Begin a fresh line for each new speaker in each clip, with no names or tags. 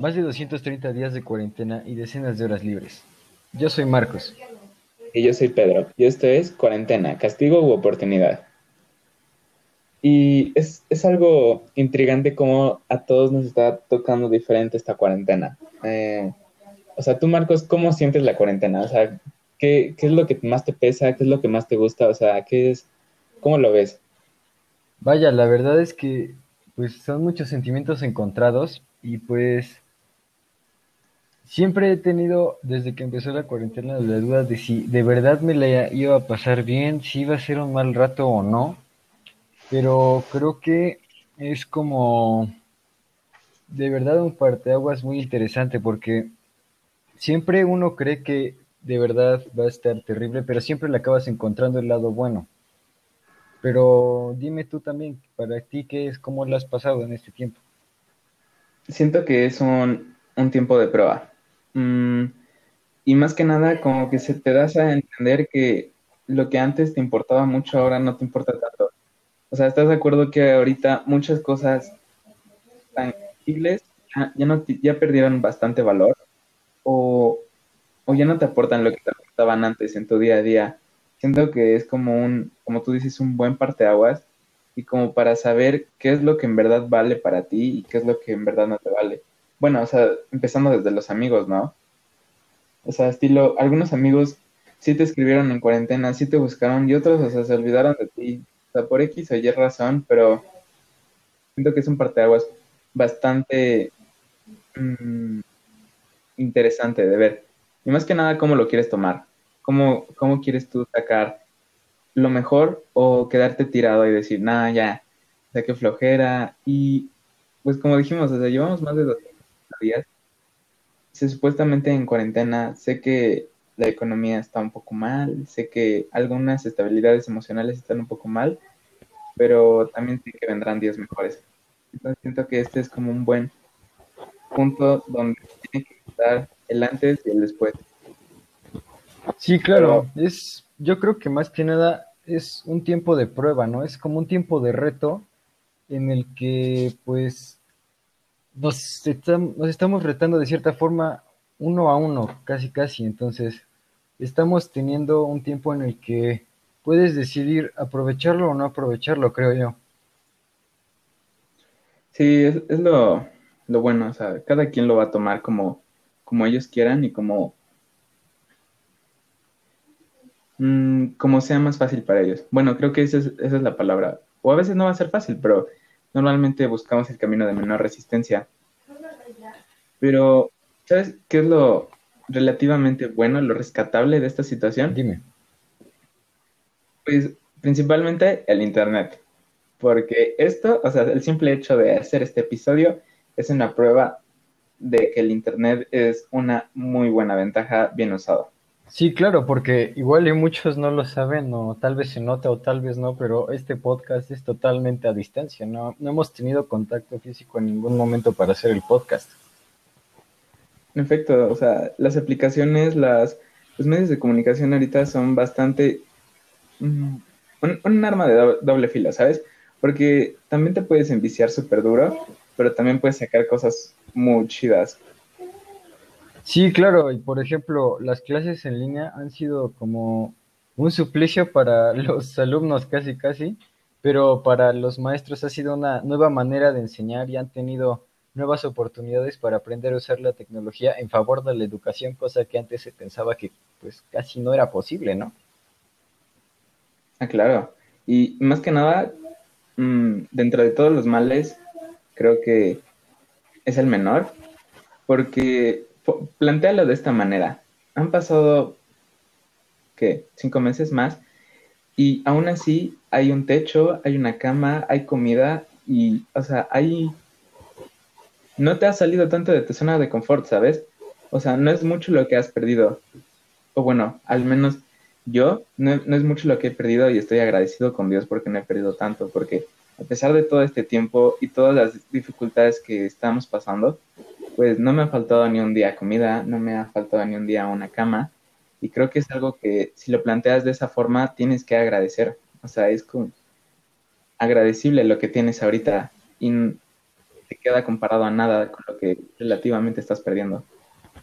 más de 230 días de cuarentena y decenas de horas libres. Yo soy Marcos.
Y yo soy Pedro. Y esto es Cuarentena, Castigo u Oportunidad. Y es, algo intrigante cómo a todos nos está tocando diferente esta cuarentena. Eh, o sea, tú, Marcos, ¿cómo sientes la cuarentena? O sea, ¿qué, ¿qué, es lo que más te pesa? ¿Qué es lo que más te gusta? O sea, ¿qué es? ¿Cómo lo ves?
Vaya, la verdad es que pues son muchos sentimientos encontrados y pues siempre he tenido desde que empezó la cuarentena la duda de si de verdad me la iba a pasar bien, si iba a ser un mal rato o no, pero creo que es como de verdad un parteaguas muy interesante porque siempre uno cree que de verdad va a estar terrible, pero siempre le acabas encontrando el lado bueno. Pero dime tú también, para ti, ¿qué es? ¿Cómo lo has pasado en este tiempo?
Siento que es un, tiempo de prueba. Mm, y más que nada, como que se te das a entender que lo que antes te importaba mucho, ahora no te importa tanto. O sea, ¿estás de acuerdo que ahorita muchas cosas tangibles ya, no, ya perdieron bastante valor? O, o ya no te aportan lo que te aportaban antes en tu día a día siento que es como un, como tú dices, un buen parteaguas y como para saber qué es lo que en verdad vale para ti y qué es lo que en verdad no te vale. Bueno, o sea, empezando desde los amigos, ¿no? O sea, estilo, algunos amigos sí te escribieron en cuarentena, sí te buscaron y otros, o sea, se olvidaron de ti. O sea, por X o Y razón, pero siento que es un parteaguas bastante mm, interesante de ver. Y más que nada, cómo lo quieres tomar. ¿Cómo, cómo quieres tú sacar lo mejor o quedarte tirado y decir, nada, ya, de qué flojera? Y pues como dijimos, o sea, llevamos más de dos días. Se, supuestamente en cuarentena, sé que la economía está un poco mal, sé que algunas estabilidades emocionales están un poco mal, pero también sé que vendrán días mejores. Entonces siento que este es como un buen punto donde tiene que estar el antes y el después.
Sí, claro, es, yo creo que más que nada es un tiempo de prueba, ¿no? Es como un tiempo de reto en el que pues nos, nos estamos retando de cierta forma uno a uno, casi casi, entonces estamos teniendo un tiempo en el que puedes decidir aprovecharlo o no aprovecharlo, creo yo.
Sí, es, es lo, lo, bueno, o sea, cada quien lo va a tomar como, como ellos quieran y como Mm, como sea más fácil para ellos. Bueno, creo que esa es, esa es la palabra. O a veces no va a ser fácil, pero normalmente buscamos el camino de menor resistencia. Pero, ¿sabes qué es lo relativamente bueno, lo rescatable de esta situación?
Dime.
Pues principalmente el Internet. Porque esto, o sea, el simple hecho de hacer este episodio es una prueba de que el Internet es una muy buena ventaja bien usado.
Sí, claro, porque igual y muchos no lo saben, o tal vez se nota o tal vez no, pero este podcast es totalmente a distancia, no, no hemos tenido contacto físico en ningún momento para hacer el podcast.
En efecto, o sea, las aplicaciones, las, los medios de comunicación ahorita son bastante mm, un, arma de doble, doble fila, ¿sabes? Porque también te puedes enviciar súper duro, pero también puedes sacar cosas muy chidas.
Sí, claro, y por ejemplo, las clases en línea han sido como un suplicio para los alumnos casi casi, pero para los maestros ha sido una nueva manera de enseñar y han tenido nuevas oportunidades para aprender a usar la tecnología en favor de la educación, cosa que antes se pensaba que pues casi no era posible, ¿no?
Ah, claro. Y más que nada, mm, dentro de todos los males, creo que es el menor, porque plantealo de esta manera. Han pasado, ¿qué? Cinco meses más y aún así hay un techo, hay una cama, hay comida y, o sea, hay... No te ha salido tanto de tu zona de confort, ¿sabes? O sea, no es mucho lo que has perdido. O bueno, al menos yo no, no es mucho lo que he perdido y estoy agradecido con Dios porque no he perdido tanto, porque a pesar de todo este tiempo y todas las dificultades que estamos pasando, pues no me ha faltado ni un día comida, no me ha faltado ni un día una cama. Y creo que es algo que si lo planteas de esa forma tienes que agradecer. O sea, es como agradecible lo que tienes ahorita. Y te queda comparado a nada con lo que relativamente estás perdiendo.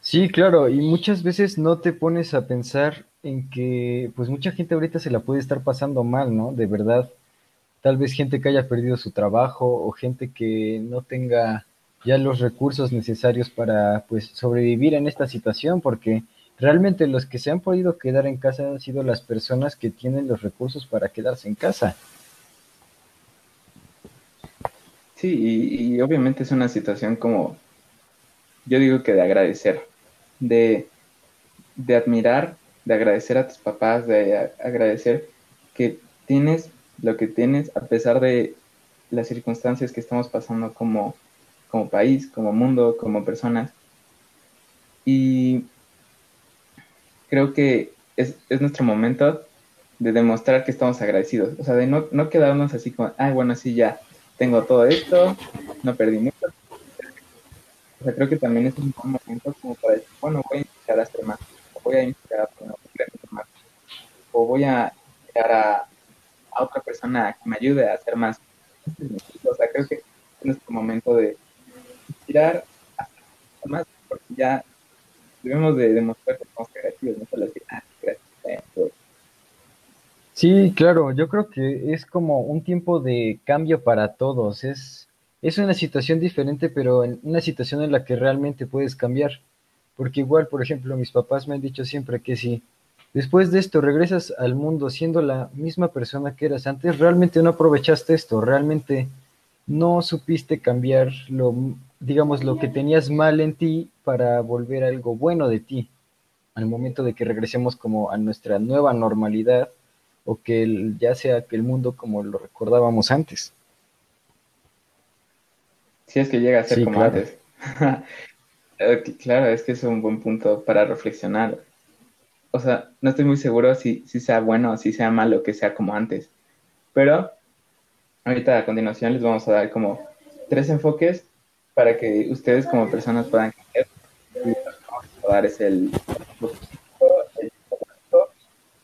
Sí, claro, y muchas veces no te pones a pensar en que pues mucha gente ahorita se la puede estar pasando mal, ¿no? De verdad, tal vez gente que haya perdido su trabajo o gente que no tenga ya los recursos necesarios para pues sobrevivir en esta situación, porque realmente los que se han podido quedar en casa han sido las personas que tienen los recursos para quedarse en casa.
Sí, y, obviamente es una situación como, yo digo que de agradecer, de, de admirar, de agradecer a tus papás, de agradecer que tienes lo que tienes a pesar de las circunstancias que estamos pasando como, como país, como mundo, como personas. Y creo que es, es, nuestro momento de demostrar que estamos agradecidos. O sea, de no, no quedarnos así como, ay, bueno, sí, ya, tengo todo esto, no perdí mucho. O sea, creo que también es un buen momento como para decir, bueno, voy a iniciar a hacer más, o voy a iniciar a más, o voy a iniciar a, a, otra persona que me ayude a hacer más. O sea, creo que es nuestro momento de más, porque ya debemos de demostrar que somos creativos, no solo decir, ah, creativos,
Sí, claro, yo creo que es como un tiempo de cambio para todos. Es, es una situación diferente, pero en una situación en la que realmente puedes cambiar. Porque igual, por ejemplo, mis papás me han dicho siempre que si después de esto regresas al mundo siendo la misma persona que eras antes, realmente no aprovechaste esto, realmente no supiste cambiar lo, digamos, lo que tenías mal en ti para volver algo bueno de ti. Al momento de que regresemos como a nuestra nueva normalidad, o que ya sea que el mundo como lo recordábamos antes.
Si es que llega a ser como antes. Eh, claro, es que es un buen punto para reflexionar. O sea, no estoy muy seguro si, si sea bueno o si sea malo que sea como antes. Pero ahorita a continuación les vamos a dar como tres enfoques para que ustedes como personas puedan cambiar. Y vamos a dar es el, el,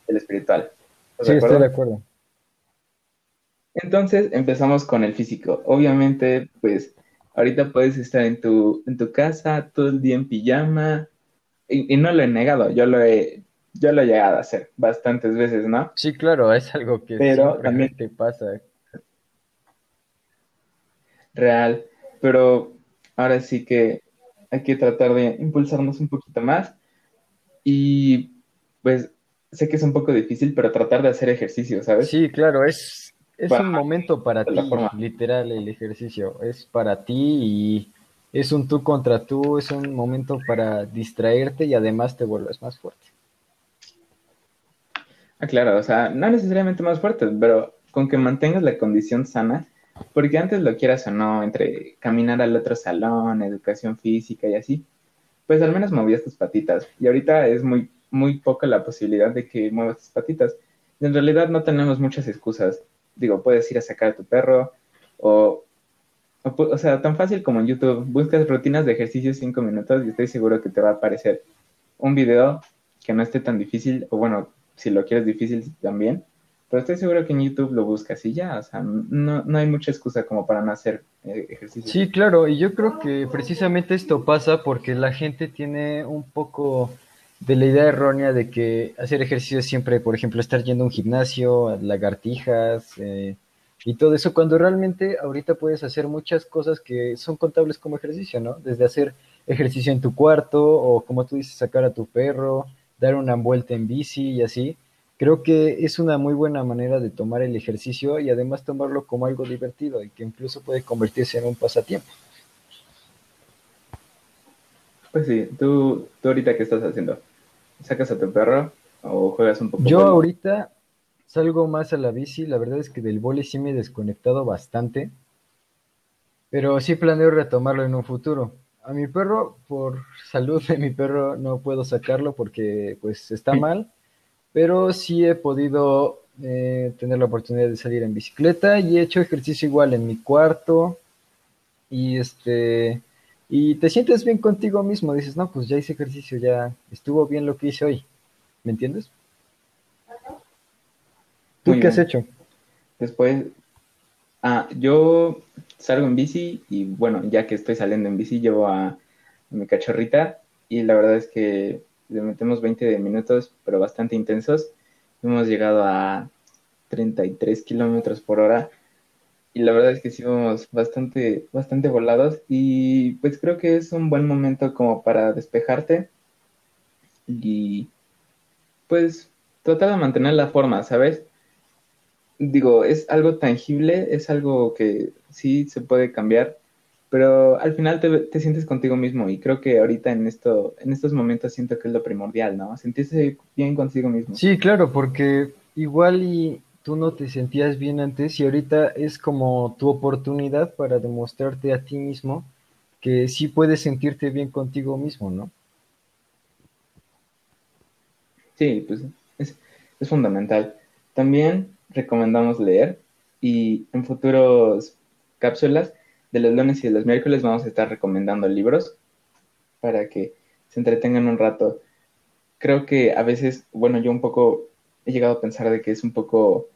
el espiritual.
Sí, estoy de acuerdo.
Entonces empezamos con el físico. Obviamente, pues ahorita puedes estar en tu, en tu casa todo el día en pijama y, no lo he negado, yo lo he, yo lo he llegado a hacer bastantes veces, ¿no?
Sí, claro, es algo que
pero también
te pasa.
Real, pero ahora sí que hay que tratar de impulsarnos un poquito más y pues sé que es un poco difícil, pero tratar de hacer ejercicio, ¿sabes?
Sí, claro, es, es un momento para ti, literal, el ejercicio. Es para ti y es un tú contra tú, es un momento para distraerte y además te vuelves más fuerte.
Ah, claro, o sea, no necesariamente más fuerte, pero con que mantengas la condición sana, porque antes lo quieras o no, entre caminar al otro salón, educación física y así, pues al menos movías tus patitas. Y ahorita es muy muy poca la posibilidad de que muevas tus patitas. En realidad no tenemos muchas excusas. Digo, puedes ir a sacar a tu perro o, o, sea, tan fácil como en YouTube. Buscas rutinas de ejercicio cinco minutos y estoy seguro que te va a aparecer un video que no esté tan difícil, o bueno, si lo quieres difícil también, pero estoy seguro que en YouTube lo buscas y ya, o sea, no, no hay mucha excusa como para no hacer eh, ejercicio.
Sí, claro, y yo creo que precisamente esto pasa porque la gente tiene un poco de la idea errónea de que hacer ejercicio es siempre, por ejemplo, estar yendo a un gimnasio, lagartijas eh, y todo eso, cuando realmente ahorita puedes hacer muchas cosas que son contables como ejercicio, ¿no? Desde hacer ejercicio en tu cuarto o como tú dices, sacar a tu perro, dar una vuelta en bici y así. Creo que es una muy buena manera de tomar el ejercicio y además tomarlo como algo divertido y que incluso puede convertirse en un pasatiempo.
Pues sí, ¿tú, tú ahorita qué estás haciendo? ¿Sacas a tu perro o juegas un poco?
Yo ahorita salgo más a la bici, la verdad es que del vóley sí me he desconectado bastante, pero sí planeo retomarlo en un futuro. A mi perro, por salud de mi perro, no puedo sacarlo porque pues está mal, pero sí he podido eh, tener la oportunidad de salir en bicicleta y he hecho ejercicio igual en mi cuarto y este y te sientes bien contigo mismo, dices, no, pues ya hice ejercicio, ya estuvo bien lo que hice hoy, ¿me entiendes? ¿Tú qué has hecho?
Después, Ah, yo salgo en bici y bueno, ya que estoy saliendo en bici, llevo a, mi cachorrita y la verdad es que le metemos 20 minutos, pero bastante intensos. Hemos llegado a 33 kilómetros por hora y la verdad es que sí vamos bastante, bastante volados y pues creo que es un buen momento como para despejarte y pues tratar de mantener la forma, ¿sabes? Digo, es algo tangible, es algo que sí se puede cambiar, pero al final te, sientes contigo mismo y creo que ahorita en, esto, en estos momentos siento que es lo primordial, ¿no? Sentirse bien contigo mismo.
Sí, claro, porque igual y tú no te sentías bien antes y ahorita es como tu oportunidad para demostrarte a ti mismo que sí puedes sentirte bien contigo mismo, ¿no?
Sí, pues es, es fundamental. También recomendamos leer y en futuros cápsulas de los lunes y de los miércoles vamos a estar recomendando libros para que se entretengan un rato. Creo que a veces, bueno, yo un poco he llegado a pensar de que es un poco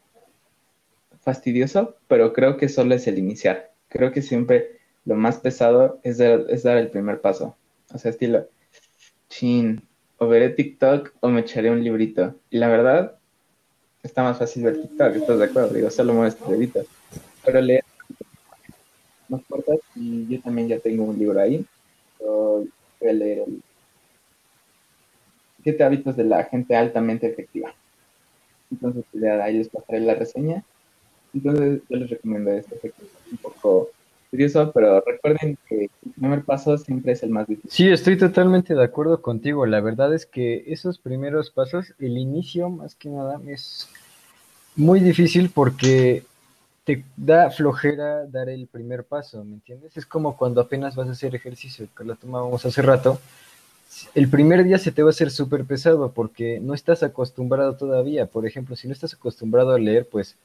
fastidioso, pero creo que solo es el iniciar. Creo que siempre lo más pesado es dar, es dar el primer paso. O sea, estilo, chin, o veré TikTok o me echaré un librito. Y la verdad, está más fácil ver TikTok, ¿estás de acuerdo? Digo, solo mueves tu dedito. Pero leer más cortas y yo también ya tengo un libro ahí. voy a leer el Siete hábitos de la gente altamente efectiva. Entonces, pues, ahí les pasaré la reseña. Entonces, yo les recomiendo esto, que es un poco curioso, pero recuerden que el primer paso siempre es el más difícil.
Sí, estoy totalmente de acuerdo contigo. La verdad es que esos primeros pasos, el inicio más que nada, es muy difícil porque te da flojera dar el primer paso, ¿me entiendes? Es como cuando apenas vas a hacer ejercicio, que lo tomábamos hace rato. El primer día se te va a hacer súper pesado porque no estás acostumbrado todavía. Por ejemplo, si no estás acostumbrado a leer, pues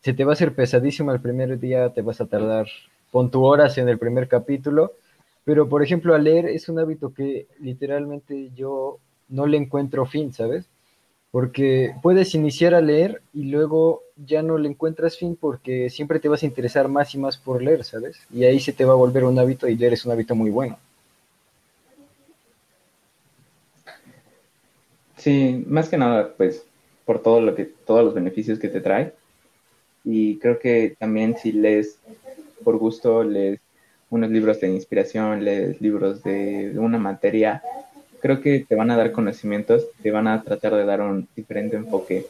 se te va a hacer pesadísimo el primer día, te vas a tardar pon tu horas en el primer capítulo, pero por ejemplo, a leer es un hábito que literalmente yo no le encuentro fin, ¿sabes? Porque puedes iniciar a leer y luego ya no le encuentras fin porque siempre te vas a interesar más y más por leer, ¿sabes? Y ahí se te va a volver un hábito y leer es un hábito muy bueno.
Sí, más que nada, pues, por todo lo que, todos los beneficios que te trae. Y creo que también si lees por gusto, lees unos libros de inspiración, lees libros de, una materia, creo que te van a dar conocimientos, te van a tratar de dar un diferente enfoque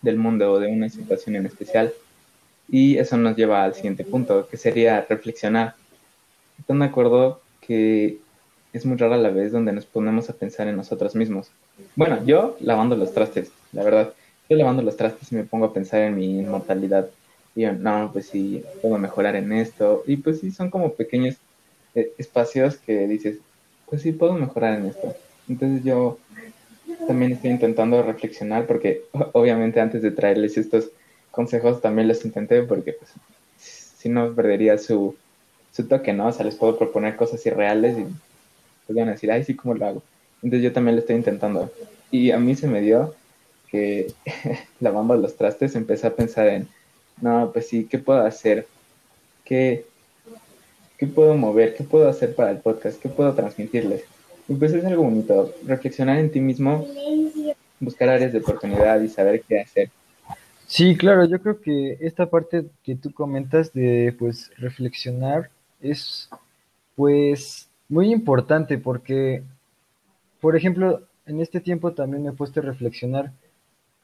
del mundo o de una situación en especial. Y eso nos lleva al siguiente punto, que sería reflexionar. Estoy de acuerdo que es muy rara la vez donde nos ponemos a pensar en nosotros mismos. Bueno, yo lavando los trastes, la verdad. Yo lavando los trastes y me pongo a pensar en mi inmortalidad y no, pues sí, puedo mejorar en esto. Y pues sí, son como pequeños eh, espacios que dices, pues sí, puedo mejorar en esto. Entonces yo también estoy intentando reflexionar porque obviamente antes de traerles estos consejos también los intenté porque pues si no perdería su, su toque, ¿no? O sea, les puedo proponer cosas irreales y pues van a decir, ay, sí, ¿cómo lo hago? Entonces yo también lo estoy intentando. Y a mí se me dio que lavando los trastes empecé a pensar en no, pues sí, ¿qué puedo hacer? ¿Qué, ¿Qué puedo mover? ¿Qué puedo hacer para el podcast? ¿Qué puedo transmitirles? Y pues es algo bonito, reflexionar en ti mismo, buscar áreas de oportunidad y saber qué hacer.
Sí, claro, yo creo que esta parte que tú comentas de pues reflexionar es pues muy importante porque, por ejemplo, en este tiempo también me he puesto a reflexionar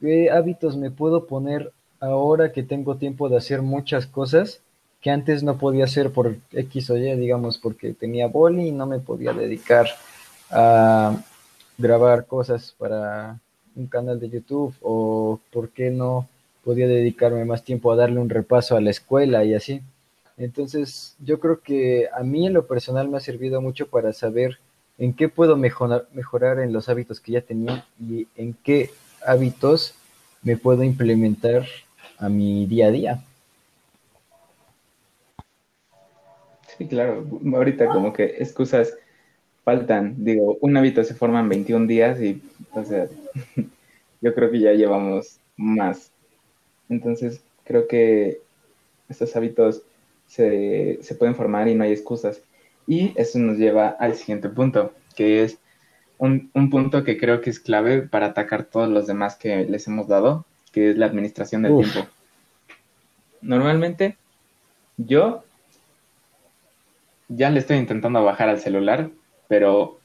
qué hábitos me puedo poner ahora que tengo tiempo de hacer muchas cosas que antes no podía hacer por X o Y, digamos, porque tenía boli y no me podía dedicar a grabar cosas para un canal de YouTube o por qué no podía dedicarme más tiempo a darle un repaso a la escuela y así. Entonces, yo creo que a mí en lo personal me ha servido mucho para saber en qué puedo mejorar, mejorar en los hábitos que ya tenía y en qué hábitos me puedo implementar a mi día a día.
Sí, claro. Ahorita como que excusas faltan. Digo, un hábito se forma en 21 días y, o sea, yo creo que ya llevamos más. Entonces, creo que estos hábitos se, se pueden formar y no hay excusas. Y eso nos lleva al siguiente punto, que es un, un, punto que creo que es clave para atacar todos los demás que les hemos dado, que es la administración del Uf. tiempo. Normalmente, yo ya le estoy intentando bajar al celular, pero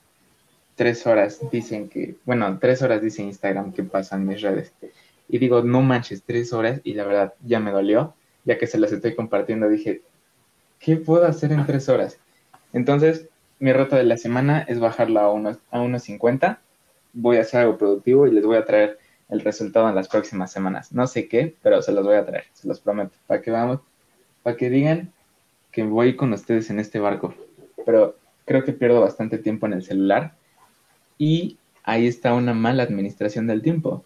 tres horas dicen que, bueno, tres horas dice Instagram que pasan mis redes. Y digo, no manches, tres horas, y la verdad ya me dolió, ya que se las estoy compartiendo, dije, ¿qué puedo hacer en tres horas? Entonces, mi reto de la semana es bajarlo a unos, a unos 50. Voy a hacer algo productivo y les voy a traer el resultado en las próximas semanas. No sé qué, pero se los voy a traer, se los prometo, para que vamos, para que digan que voy con ustedes en este barco. Pero creo que pierdo bastante tiempo en el celular y ahí está una mala administración del tiempo.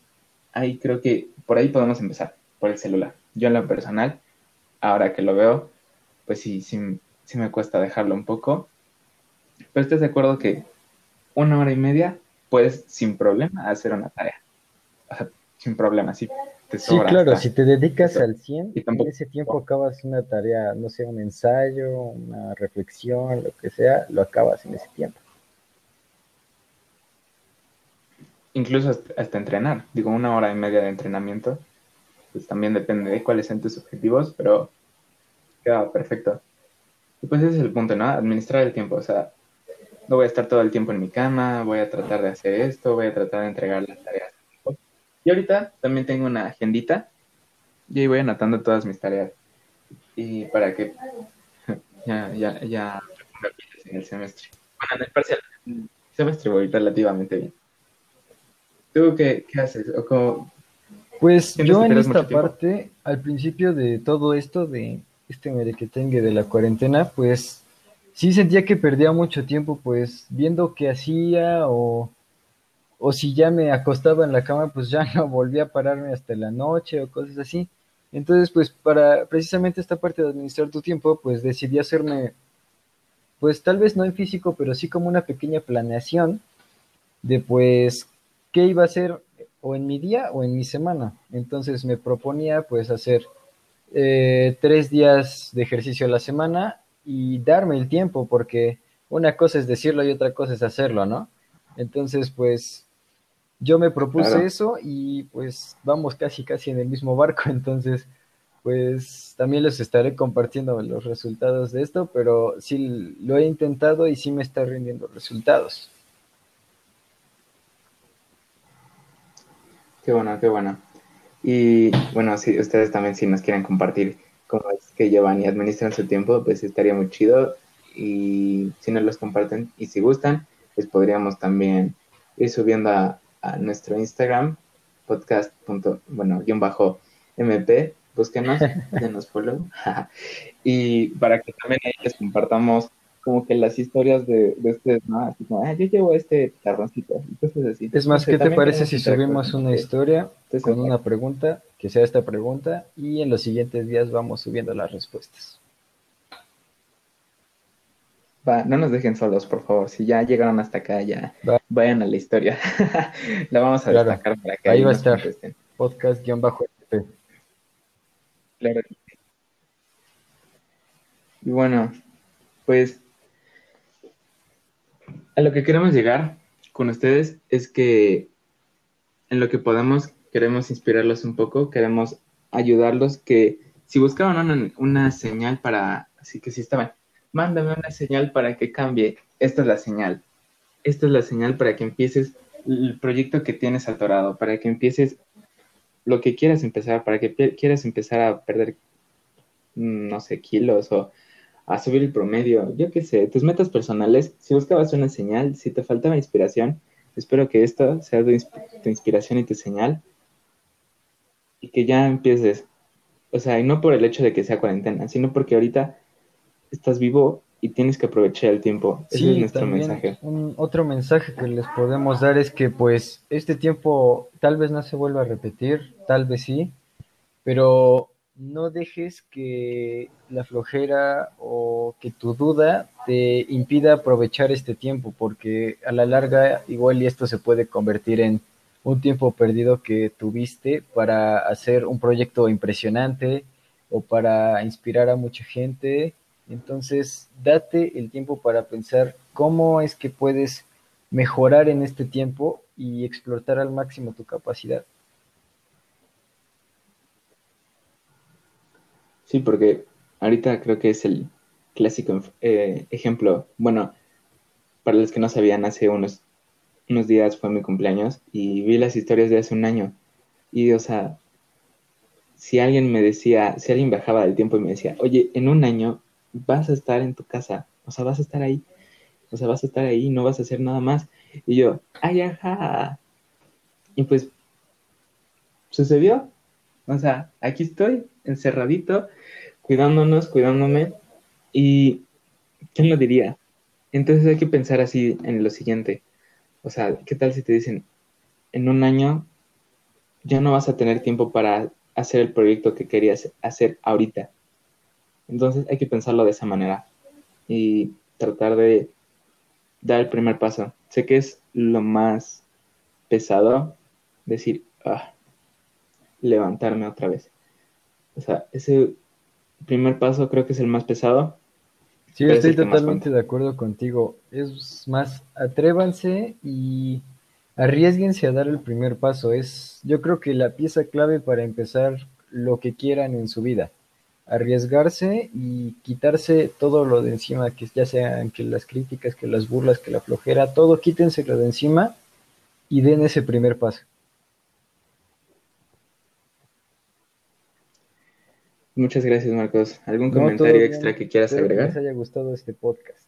Ahí creo que por ahí podemos empezar, por el celular. Yo en lo personal, ahora que lo veo, pues sí, sí, me cuesta dejarlo un poco. Pero estás de acuerdo que una hora y media puedes sin problema hacer una tarea. O sea, sin problema, sí.
Te sí, claro, si te dedicas al 100, en ese tiempo acabas una tarea, no sé, un ensayo, una reflexión, lo que sea, lo acabas en ese tiempo.
Incluso hasta, hasta entrenar, digo, una hora y media de entrenamiento, pues también depende de cuáles sean tus objetivos, pero queda perfecto. Y pues ese es el punto, ¿no? Administrar el tiempo, o sea, no voy a estar todo el tiempo en mi cama, voy a tratar de hacer esto, voy a tratar de entregar las tareas. Y ahorita también tengo una agendita y ahí voy anotando todas mis tareas. Y para que ya, ya, ya en el semestre. Bueno, en el parcial, el semestre voy relativamente bien. ¿Tú qué, qué haces? ¿O cómo,
pues yo en esta parte, al principio de todo esto, de este merequetengue de la cuarentena, pues sí sentía que perdía mucho tiempo, pues viendo qué hacía o, o si ya me acostaba en la cama, pues ya no volvía a pararme hasta la noche o cosas así. Entonces, pues para precisamente esta parte de administrar tu tiempo, pues decidí hacerme, pues tal vez no en físico, pero sí como una pequeña planeación de pues qué iba a hacer o en mi día o en mi semana. Entonces me proponía pues hacer eh, tres días de ejercicio a la semana y darme el tiempo, porque una cosa es decirlo y otra cosa es hacerlo, ¿no? Entonces, pues yo me propuse claro. eso y pues vamos casi casi en el mismo barco, entonces pues también les estaré compartiendo los resultados de esto, pero sí lo he intentado y sí me está rindiendo resultados.
Qué bueno, qué bueno. Y bueno, si ustedes también si nos quieren compartir cómo es que llevan y administran su tiempo, pues estaría muy chido. Y si nos los comparten y si gustan, pues podríamos también ir subiendo a, a nuestro Instagram, podcast. bueno, guion bajo MP, búsquenos, denos follow. y para que también ahí les compartamos como que las historias de, de ustedes, ¿no? Así como, ah, yo llevo este carroncito. Entonces, así.
Es más, ¿qué te parece si subimos una historia Entonces, con una pregunta, que sea esta pregunta, y en los siguientes días vamos subiendo las respuestas?
Va, no nos dejen solos, por favor. Si ya llegaron hasta acá, ya va. vayan a la historia. la vamos a claro. destacar para que
ahí, ahí va a estar. Podcast-FP.
Claro. Y bueno, pues a lo que queremos llegar con ustedes es que en lo que podamos queremos inspirarlos un poco, queremos ayudarlos que si buscaban una, una señal para, así que si estaban, mándame una señal para que cambie, esta es la señal, esta es la señal para que empieces el proyecto que tienes atorado, para que empieces lo que quieras empezar, para que quieras empezar a perder, mm, no sé, kilos o a subir el promedio, yo qué sé, tus metas personales, si buscabas una señal, si te faltaba inspiración, espero que esto sea tu, tu inspiración y tu señal. Y que ya empieces, o sea, y no por el hecho de que sea cuarentena, sino porque ahorita estás vivo y tienes que aprovechar el tiempo. Ese
sí,
es nuestro
también
mensaje.
Un, otro mensaje que les podemos dar es que pues este tiempo tal vez no se vuelva a repetir, tal vez sí, pero no dejes que la flojera o que tu duda te impida aprovechar este tiempo, porque a la larga igual y esto se puede convertir en un tiempo perdido que tuviste para hacer un proyecto impresionante, o para inspirar a mucha gente. Entonces, date el tiempo para pensar cómo es que puedes mejorar en este tiempo y explotar al máximo tu capacidad.
Sí, porque ahorita creo que es el clásico eh, ejemplo. Bueno, para los que no sabían, hace unos, unos días fue mi cumpleaños y vi las historias de hace un año. Y, o sea, si alguien me decía, si alguien bajaba del tiempo y me decía, oye, en un año vas a estar en tu casa, o sea, vas a estar ahí, o sea, vas a estar ahí, no vas a hacer nada más. Y yo, ay, ajá. Y pues, sucedió. O sea, aquí estoy, encerradito, cuidándonos, cuidándome. Y, ¿quién lo diría? Entonces hay que pensar así en lo siguiente. O sea, ¿qué tal si te dicen, en un año ya no vas a tener tiempo para hacer el proyecto que querías hacer ahorita? Entonces hay que pensarlo de esa manera y tratar de dar el primer paso. Sé que es lo más pesado decir, ah, levantarme otra vez. O sea, ese primer paso creo que es el más pesado.
Sí, estoy totalmente de acuerdo contigo. Es más, atrévanse y arriesguense a dar el primer paso. Es, yo creo que la pieza clave para empezar lo que quieran en su vida. Arriesgarse y quitarse todo lo de encima, que ya sean que las críticas, que las burlas, que la flojera, todo quítenselo de encima y den ese primer paso.
Muchas gracias, Marcos. ¿Algún comentario extra que quieras agregar?
Que les haya gustado este podcast.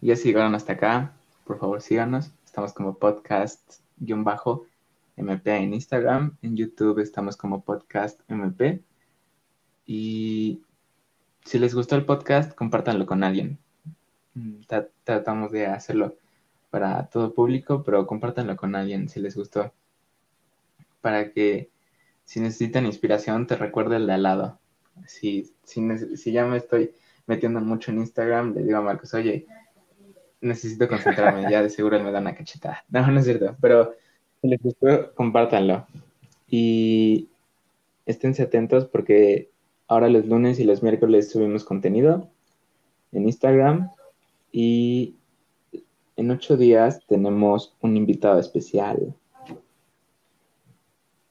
Ya si llegaron hasta acá, por favor síganos. Estamos como podcast-mp en Instagram. En YouTube estamos como podcast mp. Y si les gustó el podcast, compártanlo con alguien. Mm, tratamos de hacerlo para todo público, pero compártanlo con alguien si les gustó. Para que si necesitan inspiración, te recuerdo el de al lado. Si, si, ya me estoy metiendo mucho en Instagram, le digo a Marcos, oye, necesito concentrarme, ya de seguro me da una cachetada. No, no es cierto, pero si les gustó, compártanlo. Y esténse atentos porque ahora los lunes y los miércoles subimos contenido en Instagram y en ocho días tenemos un invitado especial.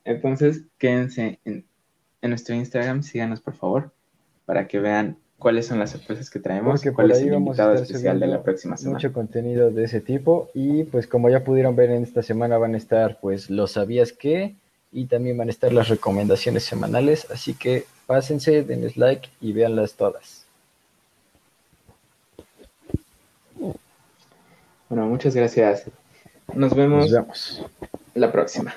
Entonces, quédense en, nuestro Instagram, síganos por favor, para que vean cuáles son las sorpresas que traemos, y cuál es el invitado especial de la próxima semana.
Mucho contenido de ese tipo y pues como ya pudieron ver en esta semana van a estar pues los sabías que y también van a estar las recomendaciones semanales, así que pásense, denles like y véanlas todas.
Bueno, muchas gracias. Nos vemos,
Nos vemos.
la próxima.